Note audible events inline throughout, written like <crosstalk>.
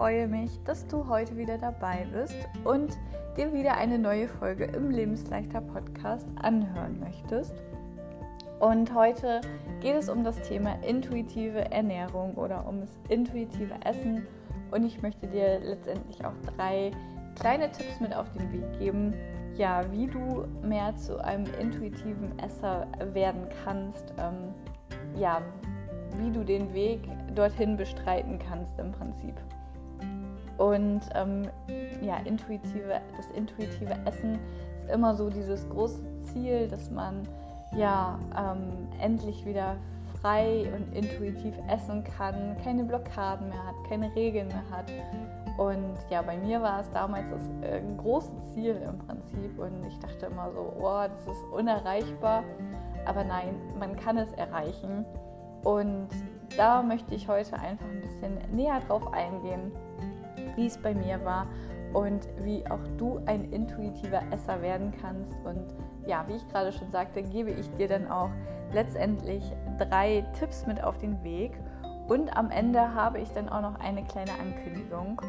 freue mich, dass du heute wieder dabei bist und dir wieder eine neue Folge im Lebensleichter Podcast anhören möchtest. Und heute geht es um das Thema intuitive Ernährung oder um das intuitive Essen. Und ich möchte dir letztendlich auch drei kleine Tipps mit auf den Weg geben, ja, wie du mehr zu einem intuitiven Esser werden kannst. Ähm, ja, wie du den Weg dorthin bestreiten kannst im Prinzip. Und ähm, ja, intuitive, das intuitive Essen ist immer so dieses große Ziel, dass man ja ähm, endlich wieder frei und intuitiv essen kann, keine Blockaden mehr hat, keine Regeln mehr hat. Und ja, bei mir war es damals das äh, große Ziel im Prinzip. Und ich dachte immer so, oh, das ist unerreichbar. Aber nein, man kann es erreichen. Und da möchte ich heute einfach ein bisschen näher drauf eingehen, wie es bei mir war und wie auch du ein intuitiver Esser werden kannst. Und ja, wie ich gerade schon sagte, gebe ich dir dann auch letztendlich drei Tipps mit auf den Weg. Und am Ende habe ich dann auch noch eine kleine Ankündigung.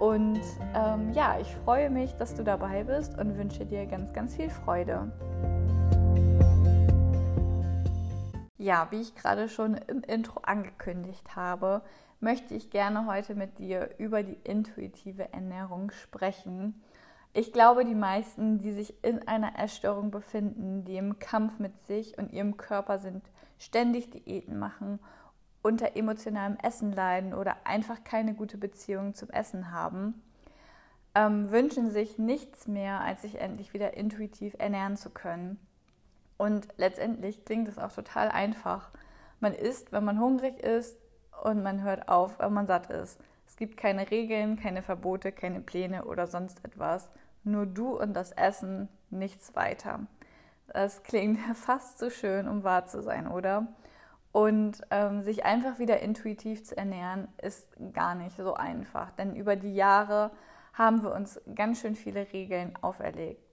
Und ähm, ja, ich freue mich, dass du dabei bist und wünsche dir ganz, ganz viel Freude. Ja, wie ich gerade schon im Intro angekündigt habe, möchte ich gerne heute mit dir über die intuitive Ernährung sprechen. Ich glaube, die meisten, die sich in einer Essstörung befinden, die im Kampf mit sich und ihrem Körper sind, ständig Diäten machen, unter emotionalem Essen leiden oder einfach keine gute Beziehung zum Essen haben, ähm, wünschen sich nichts mehr, als sich endlich wieder intuitiv ernähren zu können. Und letztendlich klingt es auch total einfach. Man isst, wenn man hungrig ist und man hört auf, wenn man satt ist. Es gibt keine Regeln, keine Verbote, keine Pläne oder sonst etwas. Nur du und das Essen, nichts weiter. Das klingt <laughs> fast zu schön, um wahr zu sein, oder? Und ähm, sich einfach wieder intuitiv zu ernähren, ist gar nicht so einfach. Denn über die Jahre haben wir uns ganz schön viele Regeln auferlegt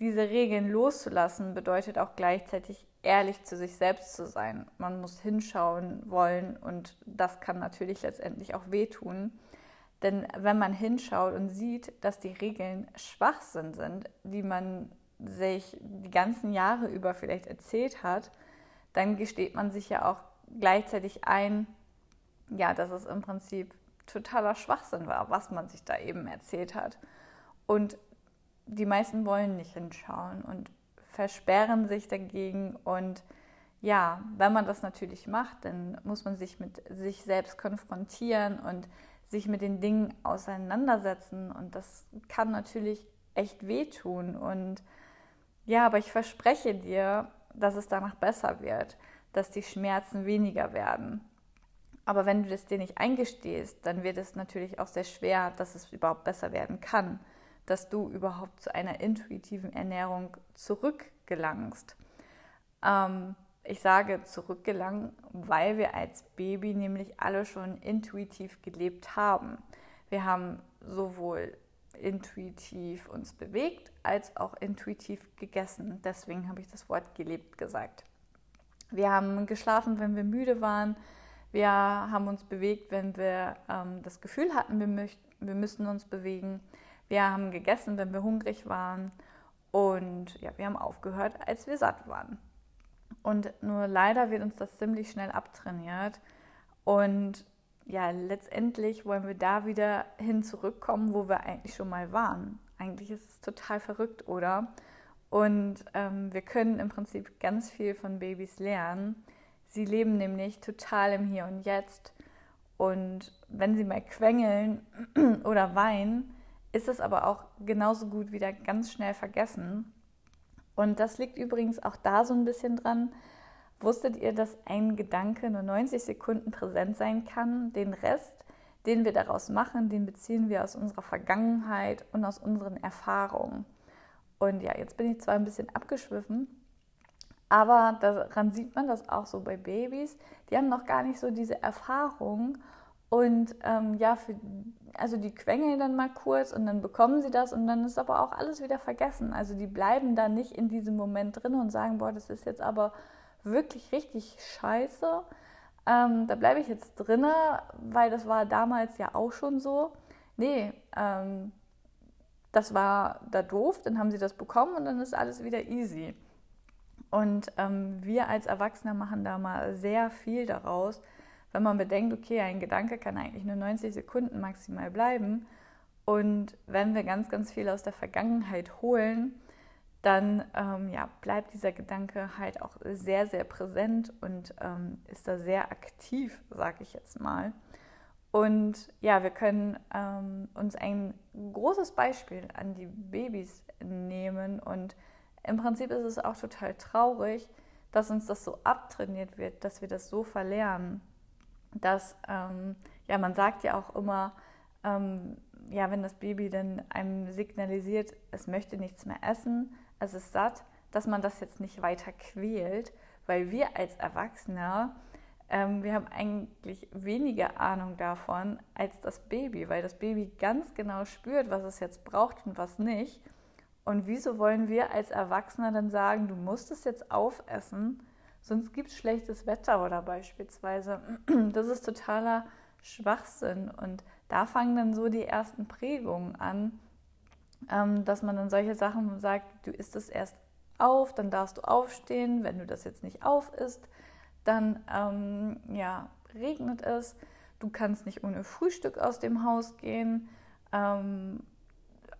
diese Regeln loszulassen bedeutet auch gleichzeitig ehrlich zu sich selbst zu sein. Man muss hinschauen wollen und das kann natürlich letztendlich auch wehtun. Denn wenn man hinschaut und sieht, dass die Regeln Schwachsinn sind, die man sich die ganzen Jahre über vielleicht erzählt hat, dann gesteht man sich ja auch gleichzeitig ein, ja, dass es im Prinzip totaler Schwachsinn war, was man sich da eben erzählt hat. Und die meisten wollen nicht hinschauen und versperren sich dagegen. Und ja, wenn man das natürlich macht, dann muss man sich mit sich selbst konfrontieren und sich mit den Dingen auseinandersetzen. Und das kann natürlich echt wehtun. Und ja, aber ich verspreche dir, dass es danach besser wird, dass die Schmerzen weniger werden. Aber wenn du das dir nicht eingestehst, dann wird es natürlich auch sehr schwer, dass es überhaupt besser werden kann dass du überhaupt zu einer intuitiven Ernährung zurückgelangst. Ähm, ich sage zurückgelangen, weil wir als Baby nämlich alle schon intuitiv gelebt haben. Wir haben sowohl intuitiv uns bewegt als auch intuitiv gegessen. Deswegen habe ich das Wort gelebt gesagt. Wir haben geschlafen, wenn wir müde waren. Wir haben uns bewegt, wenn wir ähm, das Gefühl hatten, wir, möchten, wir müssen uns bewegen. Wir haben gegessen, wenn wir hungrig waren. Und ja, wir haben aufgehört, als wir satt waren. Und nur leider wird uns das ziemlich schnell abtrainiert. Und ja, letztendlich wollen wir da wieder hin zurückkommen, wo wir eigentlich schon mal waren. Eigentlich ist es total verrückt, oder? Und ähm, wir können im Prinzip ganz viel von Babys lernen. Sie leben nämlich total im Hier und Jetzt. Und wenn sie mal quengeln <clears throat> oder weinen, ist es aber auch genauso gut wieder ganz schnell vergessen. Und das liegt übrigens auch da so ein bisschen dran. Wusstet ihr, dass ein Gedanke nur 90 Sekunden präsent sein kann? Den Rest, den wir daraus machen, den beziehen wir aus unserer Vergangenheit und aus unseren Erfahrungen. Und ja, jetzt bin ich zwar ein bisschen abgeschwiffen, aber daran sieht man das auch so bei Babys. Die haben noch gar nicht so diese Erfahrung und ähm, ja, für, also die quengeln dann mal kurz und dann bekommen sie das und dann ist aber auch alles wieder vergessen. Also die bleiben da nicht in diesem Moment drin und sagen, boah, das ist jetzt aber wirklich richtig scheiße. ähm, da bleibe ich jetzt drinne, weil das war damals ja auch schon so. Nee, ähm, das war da doof, dann haben sie das bekommen und dann ist alles wieder easy. Und ähm, wir als Erwachsene machen da mal sehr viel daraus, wenn man bedenkt, okay, ein Gedanke kann eigentlich nur 90 Sekunden maximal bleiben. Und wenn wir ganz, ganz viel aus der Vergangenheit holen, dann ähm, ja, bleibt dieser Gedanke halt auch sehr, sehr präsent und ähm, ist da sehr aktiv, sage ich jetzt mal. Und ja, wir können ähm, uns ein großes Beispiel an die Babys nehmen und im Prinzip ist es auch total traurig, dass uns das so abtrainiert wird, dass wir das so verlernen. Dass, ähm, ja, man sagt ja auch immer, ähm, ja, wenn das Baby dann einem signalisiert, es möchte nichts mehr essen, es ist satt, dass man das jetzt nicht weiter quält, weil wir als Erwachsene, ähm, wir haben eigentlich weniger Ahnung davon als das Baby, weil das Baby ganz genau spürt, was es jetzt braucht und was nicht. Und wieso wollen wir als Erwachsene dann sagen, du musst es jetzt aufessen, sonst gibt es schlechtes Wetter oder beispielsweise. <clears throat> Das ist totaler Schwachsinn. Und da fangen dann so die ersten Prägungen an, ähm, dass man dann solche Sachen sagt, du isst es erst auf, dann darfst du aufstehen. Wenn du das jetzt nicht auf isst, dann ähm, ja, regnet es. Du kannst nicht ohne Frühstück aus dem Haus gehen. Ähm,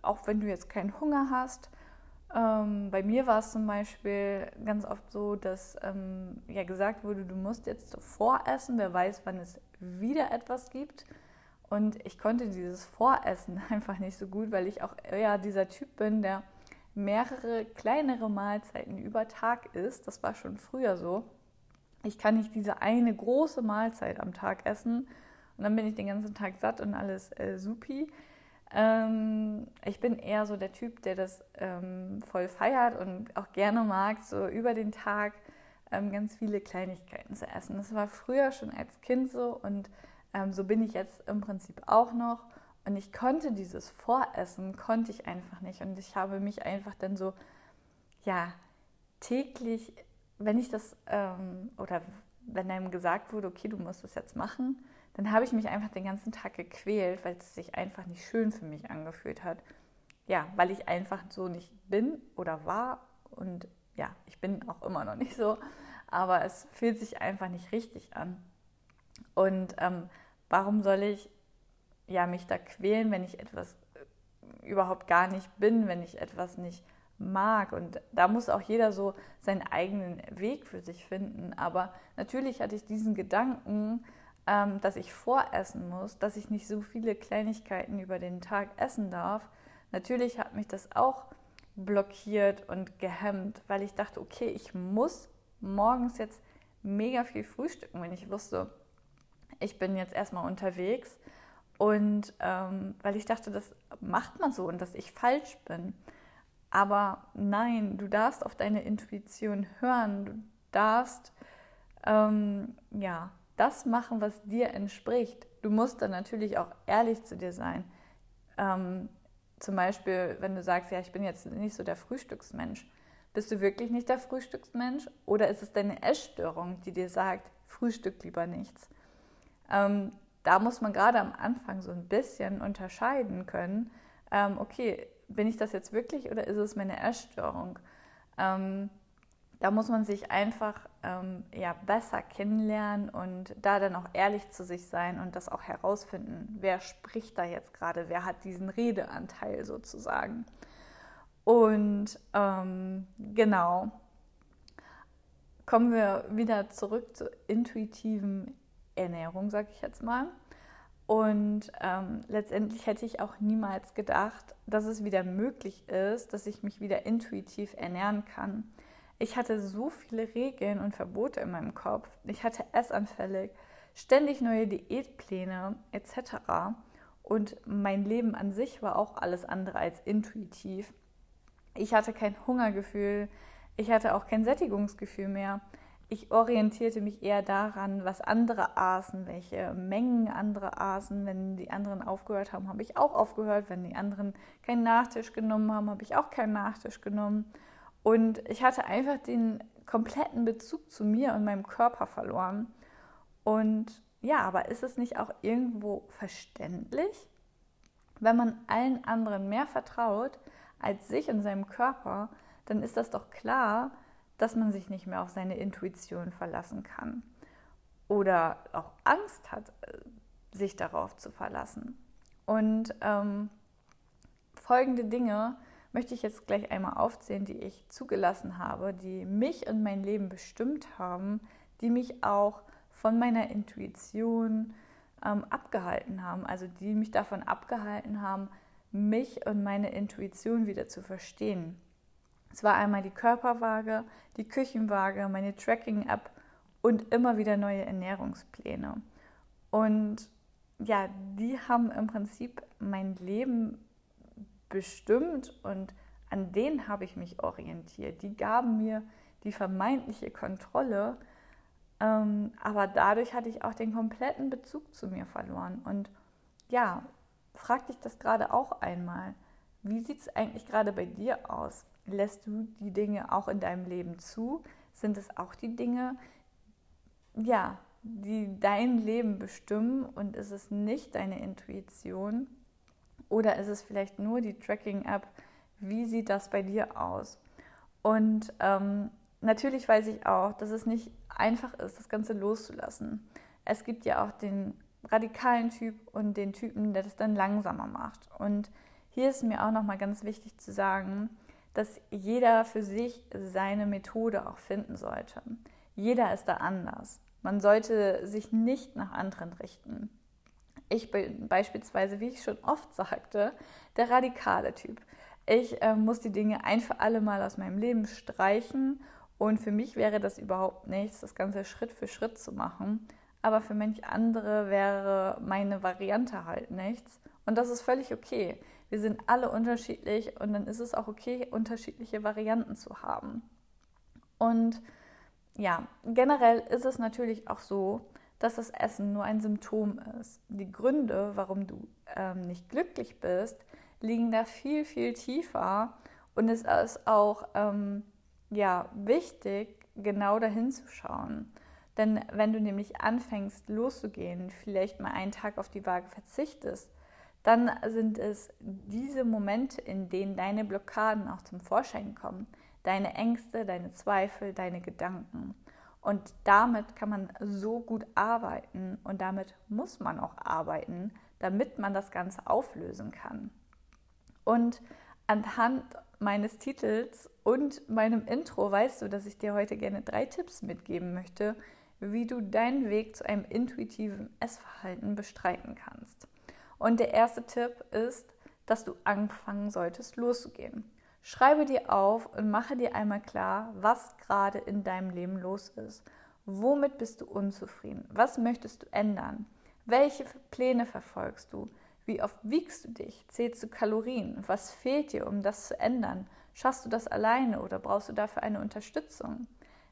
auch wenn du jetzt keinen Hunger hast. Ähm, bei mir war es zum Beispiel ganz oft so, dass ähm, ja gesagt wurde, du musst jetzt voressen, wer weiß, wann es wieder etwas gibt. Und ich konnte dieses Voressen <laughs> einfach nicht so gut, weil ich auch eher dieser Typ bin, der mehrere kleinere Mahlzeiten über Tag isst. Das war schon früher so. Ich kann nicht diese eine große Mahlzeit am Tag essen und dann bin ich den ganzen Tag satt und alles äh, supi. Ähm, ich bin eher so der Typ, der das ähm, voll feiert und auch gerne mag, so über den Tag ähm, ganz viele Kleinigkeiten zu essen. Das war früher schon als Kind so und ähm, so bin ich jetzt im Prinzip auch noch. Und ich konnte dieses Voressen, konnte ich einfach nicht. Und ich habe mich einfach dann so, ja, täglich, wenn ich das, ähm, oder wenn einem gesagt wurde, okay, du musst das jetzt machen, dann habe ich mich einfach den ganzen Tag gequält, weil es sich einfach nicht schön für mich angefühlt hat. Ja, weil ich einfach so nicht bin oder war und ja, ich bin auch immer noch nicht so, aber es fühlt sich einfach nicht richtig an. Und ähm, warum soll ich ja mich da quälen, wenn ich etwas äh, überhaupt gar nicht bin, wenn ich etwas nicht mag. Und da muss auch jeder so seinen eigenen Weg für sich finden. Aber natürlich hatte ich diesen Gedanken, ähm, dass ich voressen muss, dass ich nicht so viele Kleinigkeiten über den Tag essen darf. Natürlich hat mich das auch blockiert und gehemmt, weil ich dachte, okay, ich muss morgens jetzt mega viel frühstücken, wenn ich wusste, ich bin jetzt erstmal unterwegs. Und ähm, weil ich dachte, das macht man so und dass ich falsch bin. Aber nein, du darfst auf deine Intuition hören. Du darfst ähm, ja das machen, was dir entspricht. Du musst dann natürlich auch ehrlich zu dir sein. Ähm, zum Beispiel, wenn du sagst, ja, ich bin jetzt nicht so der Frühstücksmensch. Bist du wirklich nicht der Frühstücksmensch? Oder ist es deine Essstörung, die dir sagt, Frühstück lieber nichts? Ähm, da muss man gerade am Anfang so ein bisschen unterscheiden können. Ähm, okay, bin ich das jetzt wirklich oder ist es meine Essstörung? Ähm, da muss man sich einfach ähm, ja, besser kennenlernen und da dann auch ehrlich zu sich sein und das auch herausfinden, wer spricht da jetzt gerade, wer hat diesen Redeanteil sozusagen. Und ähm, genau, kommen wir wieder zurück zur intuitiven Ernährung, sage ich jetzt mal. Und ähm, letztendlich hätte ich auch niemals gedacht, dass es wieder möglich ist, dass ich mich wieder intuitiv ernähren kann. Ich hatte so viele Regeln und Verbote in meinem Kopf. Ich hatte Essanfälle, ständig neue Diätpläne etc. Und mein Leben an sich war auch alles andere als intuitiv. Ich hatte kein Hungergefühl, ich hatte auch kein Sättigungsgefühl mehr. Ich orientierte mich eher daran, was andere aßen, welche Mengen andere aßen. Wenn die anderen aufgehört haben, habe ich auch aufgehört. Wenn die anderen keinen Nachtisch genommen haben, habe ich auch keinen Nachtisch genommen. Und ich hatte einfach den kompletten Bezug zu mir und meinem Körper verloren. Und ja, aber ist es nicht auch irgendwo verständlich, wenn man allen anderen mehr vertraut als sich und seinem Körper, dann ist das doch klar, dass man sich nicht mehr auf seine Intuition verlassen kann oder auch Angst hat, äh, sich darauf zu verlassen. Und ähm, folgende Dinge möchte ich jetzt gleich einmal aufzählen, die ich zugelassen habe, die mich und mein Leben bestimmt haben, die mich auch von meiner Intuition ähm, abgehalten haben, also die mich davon abgehalten haben, mich und meine Intuition wieder zu verstehen. Es war einmal die Körperwaage, die Küchenwaage, meine Tracking-App und immer wieder neue Ernährungspläne. Und ja, die haben im Prinzip mein Leben bestimmt und an denen habe ich mich orientiert. Die gaben mir die vermeintliche Kontrolle, ähm, aber dadurch hatte ich auch den kompletten Bezug zu mir verloren. Und ja, frag dich das gerade auch einmal. Wie sieht es eigentlich gerade bei dir aus? Lässt du die Dinge auch in deinem Leben zu? Sind es auch die Dinge, ja, die dein Leben bestimmen und ist es nicht deine Intuition? Oder ist es vielleicht nur die Tracking-App? Wie sieht das bei dir aus? Und ähm, natürlich weiß ich auch, dass es nicht einfach ist, das Ganze loszulassen. Es gibt ja auch den radikalen Typ und den Typen, der das dann langsamer macht. Und hier ist mir auch nochmal ganz wichtig zu sagen, dass jeder für sich seine Methode auch finden sollte. Jeder ist da anders. Man sollte sich nicht nach anderen richten. Ich bin beispielsweise, wie ich schon oft sagte, der radikale Typ. Ich äh, muss die Dinge ein für alle Mal aus meinem Leben streichen und für mich wäre das überhaupt nichts, das Ganze Schritt für Schritt zu machen. Aber für manche andere wäre meine Variante halt nichts. Und das ist völlig okay. Wir sind alle unterschiedlich und dann ist es auch okay, unterschiedliche Varianten zu haben. Und ja, generell ist es natürlich auch so, dass das Essen nur ein Symptom ist. Die Gründe, warum du ähm, nicht glücklich bist, liegen da viel, viel tiefer. Und es ist auch ähm, ja, wichtig, genau dahin zu schauen. Denn wenn du nämlich anfängst loszugehen, vielleicht mal einen Tag auf die Waage verzichtest, dann sind es diese Momente, in denen deine Blockaden auch zum Vorschein kommen. Deine Ängste, deine Zweifel, deine Gedanken. Und damit kann man so gut arbeiten und damit muss man auch arbeiten, damit man das Ganze auflösen kann. Und anhand meines Titels und meinem Intro weißt du, dass ich dir heute gerne drei Tipps mitgeben möchte, wie du deinen Weg zu einem intuitiven Essverhalten bestreiten kannst. Und der erste Tipp ist, dass du anfangen solltest loszugehen. Schreibe dir auf und mache dir einmal klar, was gerade in deinem Leben los ist. Womit bist du unzufrieden? Was möchtest du ändern? Welche Pläne verfolgst du? Wie oft wiegst du dich? Zählst du Kalorien? Was fehlt dir, um das zu ändern? Schaffst du das alleine oder brauchst du dafür eine Unterstützung?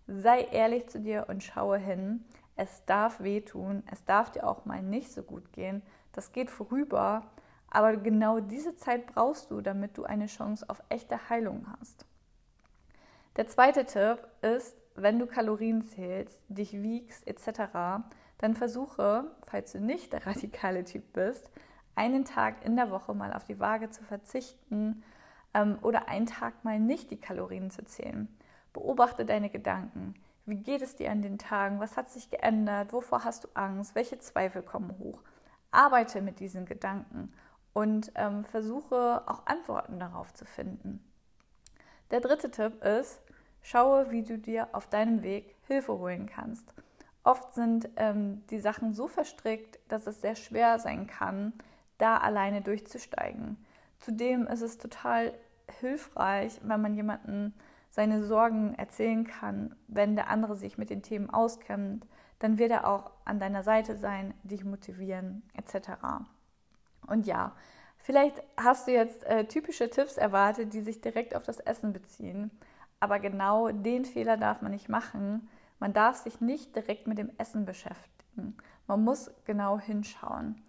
Sei ehrlich zu dir und schaue hin. Es darf wehtun, es darf dir auch mal nicht so gut gehen. Das geht vorüber, aber genau diese Zeit brauchst du, damit du eine Chance auf echte Heilung hast. Der zweite Tipp ist, wenn du Kalorien zählst, dich wiegst etc., dann versuche, falls du nicht der radikale Typ bist, einen Tag in der Woche mal auf die Waage zu verzichten ähm, oder einen Tag mal nicht die Kalorien zu zählen. Beobachte deine Gedanken. Wie geht es dir an den Tagen? Was hat sich geändert? Wovor hast du Angst? Welche Zweifel kommen hoch? Arbeite mit diesen Gedanken und ähm, versuche auch Antworten darauf zu finden. Der dritte Tipp ist, schaue, wie du dir auf deinem Weg Hilfe holen kannst. Oft sind ähm, die Sachen so verstrickt, dass es sehr schwer sein kann, da alleine durchzusteigen. Zudem ist es total hilfreich, wenn man jemanden seine Sorgen erzählen kann, wenn der andere sich mit den Themen auskennt, dann wird er auch an deiner Seite sein, dich motivieren etc. Und ja, vielleicht hast du jetzt äh, typische Tipps erwartet, die sich direkt auf das Essen beziehen. Aber genau den Fehler darf man nicht machen. Man darf sich nicht direkt mit dem Essen beschäftigen. Man muss genau hinschauen.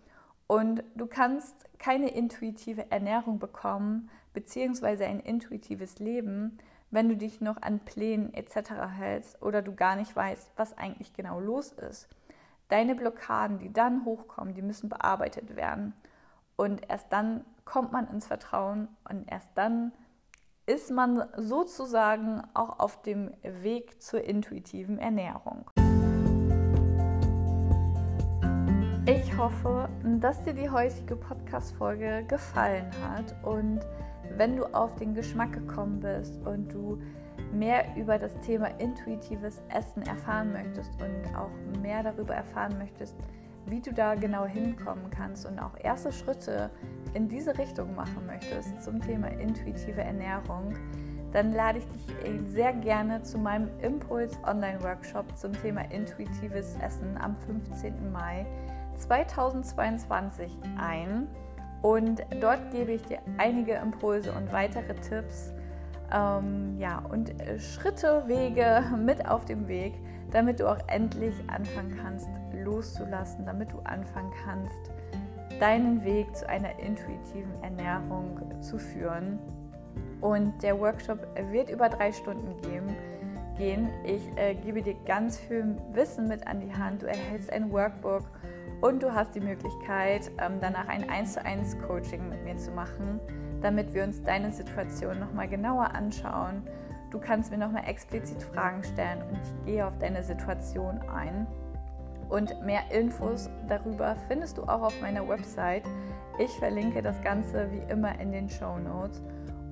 Und du kannst keine intuitive Ernährung bekommen, beziehungsweise ein intuitives Leben, wenn du dich noch an Plänen etc. hältst oder du gar nicht weißt, was eigentlich genau los ist. deine Blockaden, die dann hochkommen, die müssen bearbeitet werden. Und erst dann kommt man ins Vertrauen und erst dann ist man sozusagen auch auf dem Weg zur intuitiven Ernährung. Ich hoffe, dass dir die heutige Podcast-Folge gefallen hat und wenn du auf den Geschmack gekommen bist und du mehr über das Thema intuitives Essen erfahren möchtest und auch mehr darüber erfahren möchtest, wie du da genau hinkommen kannst und auch erste Schritte in diese Richtung machen möchtest zum Thema intuitive Ernährung, dann lade ich dich sehr gerne zu meinem Impuls Online Workshop zum Thema intuitives Essen am 15. Mai 2022 ein. Und dort gebe ich dir einige Impulse und weitere Tipps ähm, ja, und äh, Schritte, Wege <laughs> mit auf dem Weg, damit du auch endlich anfangen kannst, loszulassen, damit du anfangen kannst, deinen Weg zu einer intuitiven Ernährung zu führen. Und der Workshop wird über drei Stunden geben, gehen. Ich äh, gebe dir ganz viel Wissen mit an die Hand. Du erhältst ein Workbook und du hast die Möglichkeit, ähm, danach ein 1 zu 1 Coaching mit mir zu machen, damit wir uns deine Situation nochmal genauer anschauen. Du kannst mir nochmal explizit Fragen stellen und ich gehe auf deine Situation ein. Und mehr Infos darüber findest du auch auf meiner Website. Ich verlinke das Ganze wie immer in den Show Notes.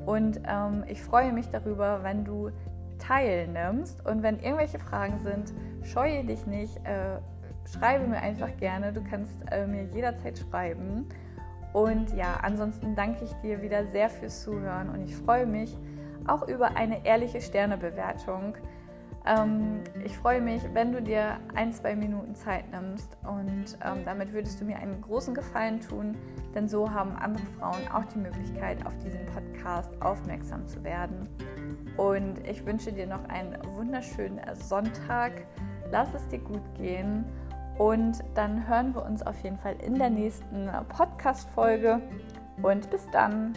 Und ähm, ich freue mich darüber, wenn du teilnimmst. Und wenn irgendwelche Fragen sind, scheue dich nicht. Äh, schreibe mir einfach gerne. Du kannst äh, mir jederzeit schreiben. Und ja, ansonsten danke ich dir wieder sehr fürs Zuhören und ich freue mich auch über eine ehrliche Sternebewertung. Ähm, ich freue mich, wenn du dir ein, zwei Minuten Zeit nimmst und ähm, damit würdest du mir einen großen Gefallen tun, denn so haben andere Frauen auch die Möglichkeit, auf diesen Podcast aufmerksam zu werden. Und ich wünsche dir noch einen wunderschönen Sonntag. Lass es dir gut gehen und dann hören wir uns auf jeden Fall in der nächsten Podcast-Folge. Und bis dann.